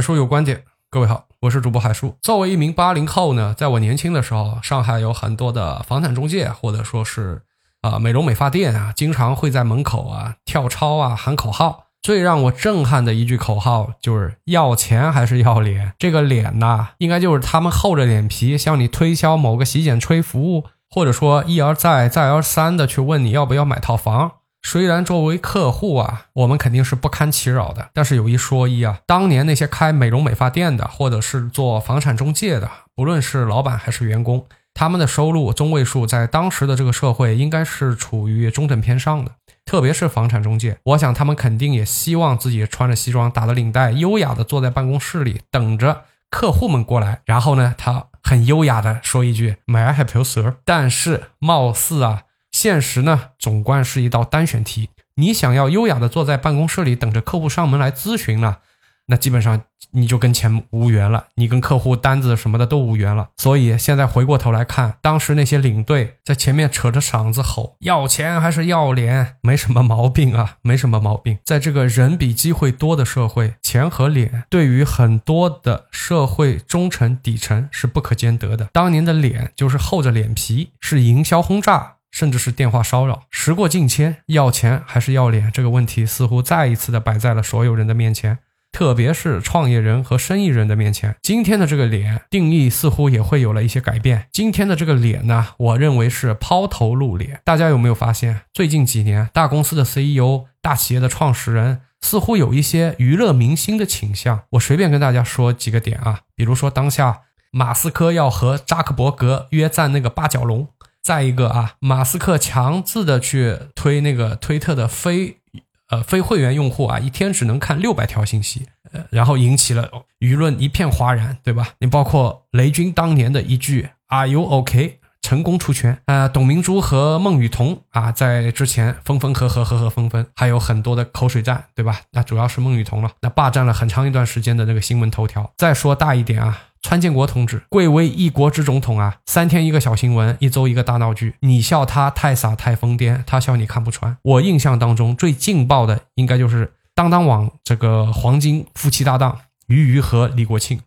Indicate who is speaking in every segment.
Speaker 1: 海叔有观点，各位好，我是主播海叔。作为一名八零后呢，在我年轻的时候，上海有很多的房产中介，或者说是啊美容美发店啊，经常会在门口啊跳操啊喊口号。最让我震撼的一句口号就是要钱还是要脸？这个脸呐，应该就是他们厚着脸皮向你推销某个洗剪吹服务，或者说一而再再而三的去问你要不要买套房。虽然作为客户啊，我们肯定是不堪其扰的，但是有一说一啊，当年那些开美容美发店的，或者是做房产中介的，不论是老板还是员工，他们的收入中位数在当时的这个社会应该是处于中等偏上的。特别是房产中介，我想他们肯定也希望自己穿着西装、打着领带，优雅的坐在办公室里，等着客户们过来。然后呢，他很优雅的说一句 “May I help you, sir？” 但是，貌似啊，现实呢，总观是一道单选题。你想要优雅的坐在办公室里，等着客户上门来咨询呢？那基本上你就跟钱无缘了，你跟客户单子什么的都无缘了。所以现在回过头来看，当时那些领队在前面扯着嗓子吼要钱还是要脸，没什么毛病啊，没什么毛病。在这个人比机会多的社会，钱和脸对于很多的社会中层底层是不可兼得的。当年的脸就是厚着脸皮，是营销轰炸，甚至是电话骚扰。时过境迁，要钱还是要脸这个问题似乎再一次的摆在了所有人的面前。特别是创业人和生意人的面前，今天的这个脸定义似乎也会有了一些改变。今天的这个脸呢，我认为是抛头露脸。大家有没有发现，最近几年大公司的 CEO、大企业的创始人似乎有一些娱乐明星的倾向？我随便跟大家说几个点啊，比如说当下马斯克要和扎克伯格约战那个八角笼，再一个啊，马斯克强制的去推那个推特的非。呃，非会员用户啊，一天只能看六百条信息，呃，然后引起了舆论一片哗然，对吧？你包括雷军当年的一句 “Are you OK？” 成功出圈，呃，董明珠和孟羽童啊，在之前分分合合，合合分分，还有很多的口水战，对吧？那主要是孟羽童了，那霸占了很长一段时间的那个新闻头条。再说大一点啊。川建国同志，贵为一国之总统啊，三天一个小新闻，一周一个大闹剧。你笑他太傻太疯癫，他笑你看不穿。我印象当中最劲爆的，应该就是当当网这个黄金夫妻搭档俞渝和李国庆，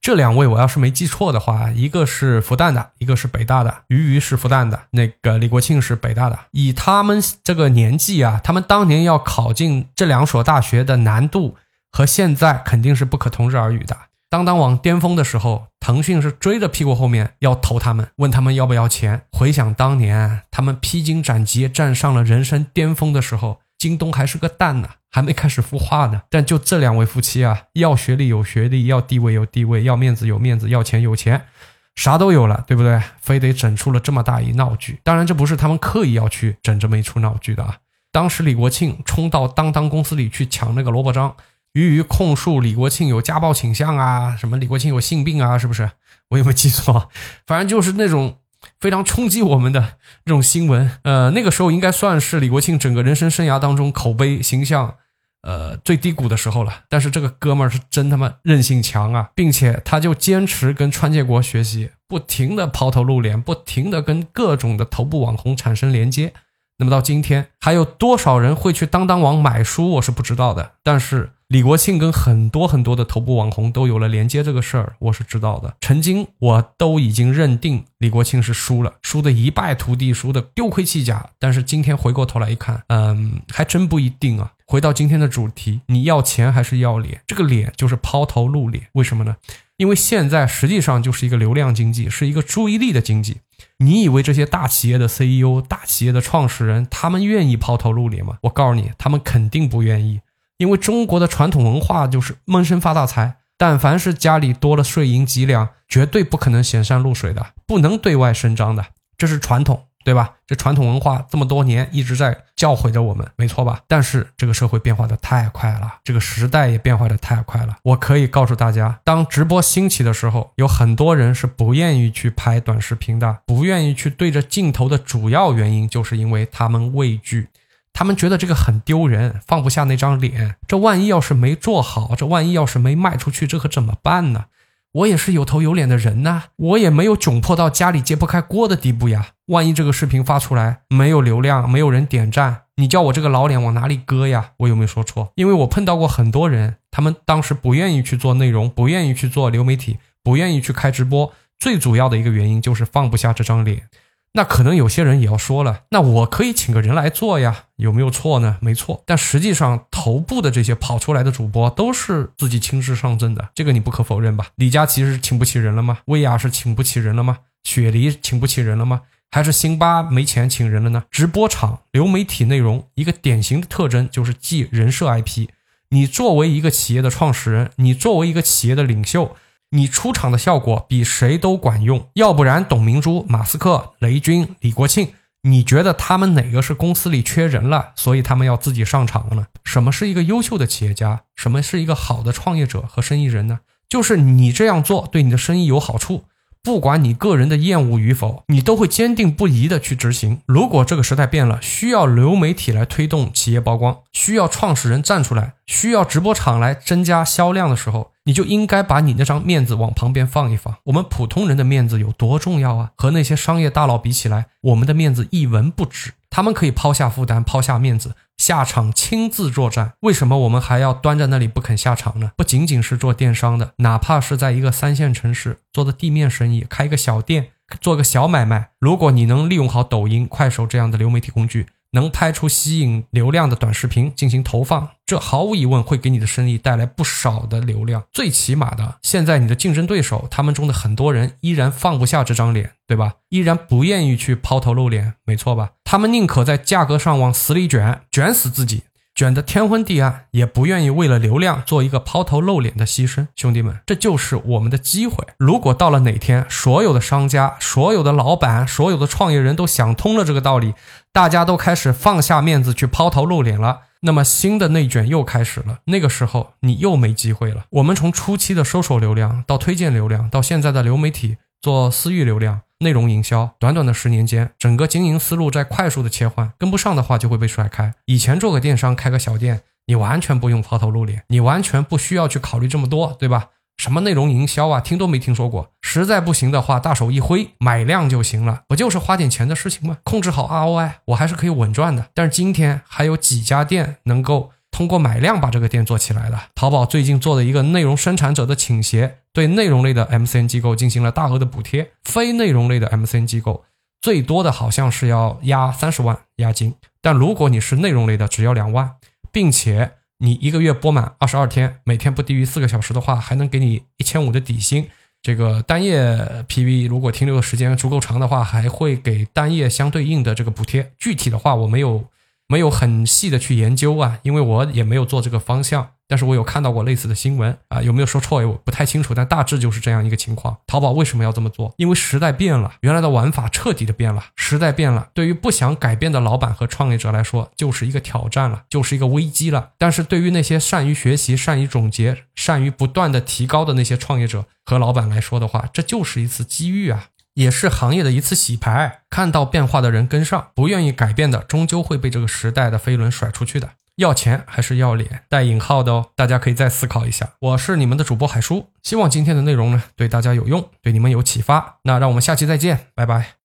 Speaker 1: 这两位我要是没记错的话，一个是复旦的，一个是北大的。俞渝是复旦的，那个李国庆是北大的。以他们这个年纪啊，他们当年要考进这两所大学的难度和现在肯定是不可同日而语的。当当网巅峰的时候，腾讯是追着屁股后面要投他们，问他们要不要钱。回想当年他们披荆斩棘站上了人生巅峰的时候，京东还是个蛋呢，还没开始孵化呢。但就这两位夫妻啊，要学历有学历，要地位有地位，要面子有面子，要钱有钱，啥都有了，对不对？非得整出了这么大一闹剧。当然，这不是他们刻意要去整这么一出闹剧的啊。当时李国庆冲到当当公司里去抢那个萝卜章。于于控诉李国庆有家暴倾向啊，什么李国庆有性病啊，是不是？我有没有记错？反正就是那种非常冲击我们的这种新闻。呃，那个时候应该算是李国庆整个人生生涯当中口碑形象呃最低谷的时候了。但是这个哥们儿是真他妈韧性强啊，并且他就坚持跟川建国学习，不停的抛头露脸，不停的跟各种的头部网红产生连接。那么到今天，还有多少人会去当当网买书？我是不知道的。但是李国庆跟很多很多的头部网红都有了连接，这个事儿我是知道的。曾经我都已经认定李国庆是输了，输的一败涂地，输的丢盔弃甲。但是今天回过头来一看，嗯，还真不一定啊。回到今天的主题，你要钱还是要脸？这个脸就是抛头露脸，为什么呢？因为现在实际上就是一个流量经济，是一个注意力的经济。你以为这些大企业的 CEO、大企业的创始人，他们愿意抛头露脸吗？我告诉你，他们肯定不愿意。因为中国的传统文化就是闷声发大财，但凡是家里多了税银几两，绝对不可能显山露水的，不能对外声张的，这是传统。对吧？这传统文化这么多年一直在教诲着我们，没错吧？但是这个社会变化的太快了，这个时代也变化的太快了。我可以告诉大家，当直播兴起的时候，有很多人是不愿意去拍短视频的，不愿意去对着镜头的主要原因，就是因为他们畏惧，他们觉得这个很丢人，放不下那张脸。这万一要是没做好，这万一要是没卖出去，这可怎么办呢？我也是有头有脸的人呐，我也没有窘迫到家里揭不开锅的地步呀。万一这个视频发出来没有流量，没有人点赞，你叫我这个老脸往哪里搁呀？我有没有说错？因为我碰到过很多人，他们当时不愿意去做内容，不愿意去做流媒体，不愿意去开直播，最主要的一个原因就是放不下这张脸。那可能有些人也要说了，那我可以请个人来做呀，有没有错呢？没错，但实际上头部的这些跑出来的主播都是自己亲自上阵的，这个你不可否认吧？李佳琦是请不起人了吗？薇娅是请不起人了吗？雪梨请不起人了吗？还是辛巴没钱请人了呢？直播场流媒体内容一个典型的特征就是记人设 IP，你作为一个企业的创始人，你作为一个企业的领袖。你出场的效果比谁都管用，要不然董明珠、马斯克、雷军、李国庆，你觉得他们哪个是公司里缺人了，所以他们要自己上场了呢？什么是一个优秀的企业家？什么是一个好的创业者和生意人呢？就是你这样做对你的生意有好处。不管你个人的厌恶与否，你都会坚定不移的去执行。如果这个时代变了，需要流媒体来推动企业曝光，需要创始人站出来，需要直播场来增加销量的时候，你就应该把你那张面子往旁边放一放。我们普通人的面子有多重要啊？和那些商业大佬比起来，我们的面子一文不值。他们可以抛下负担，抛下面子。下场亲自作战，为什么我们还要端在那里不肯下场呢？不仅仅是做电商的，哪怕是在一个三线城市做的地面生意，开一个小店，做个小买卖，如果你能利用好抖音、快手这样的流媒体工具。能拍出吸引流量的短视频进行投放，这毫无疑问会给你的生意带来不少的流量。最起码的，现在你的竞争对手他们中的很多人依然放不下这张脸，对吧？依然不愿意去抛头露脸，没错吧？他们宁可在价格上往死里卷，卷死自己。卷得天昏地暗，也不愿意为了流量做一个抛头露脸的牺牲。兄弟们，这就是我们的机会。如果到了哪天，所有的商家、所有的老板、所有的创业人都想通了这个道理，大家都开始放下面子去抛头露脸了，那么新的内卷又开始了。那个时候，你又没机会了。我们从初期的搜索流量到推荐流量，到现在的流媒体做私域流量。内容营销，短短的十年间，整个经营思路在快速的切换，跟不上的话就会被甩开。以前做个电商，开个小店，你完全不用抛头露脸，你完全不需要去考虑这么多，对吧？什么内容营销啊，听都没听说过。实在不行的话，大手一挥，买量就行了，不就是花点钱的事情吗？控制好 ROI，我还是可以稳赚的。但是今天还有几家店能够。通过买量把这个店做起来了。淘宝最近做的一个内容生产者的倾斜，对内容类的 MCN 机构进行了大额的补贴，非内容类的 MCN 机构最多的好像是要压三十万押金，但如果你是内容类的，只要两万，并且你一个月播满二十二天，每天不低于四个小时的话，还能给你一千五的底薪。这个单页 PV 如果停留的时间足够长的话，还会给单页相对应的这个补贴。具体的话我没有。没有很细的去研究啊，因为我也没有做这个方向，但是我有看到过类似的新闻啊，有没有说错我不太清楚，但大致就是这样一个情况。淘宝为什么要这么做？因为时代变了，原来的玩法彻底的变了，时代变了，对于不想改变的老板和创业者来说，就是一个挑战了，就是一个危机了。但是对于那些善于学习、善于总结、善于不断的提高的那些创业者和老板来说的话，这就是一次机遇啊。也是行业的一次洗牌，看到变化的人跟上，不愿意改变的，终究会被这个时代的飞轮甩出去的。要钱还是要脸？带引号的哦，大家可以再思考一下。我是你们的主播海叔，希望今天的内容呢对大家有用，对你们有启发。那让我们下期再见，拜拜。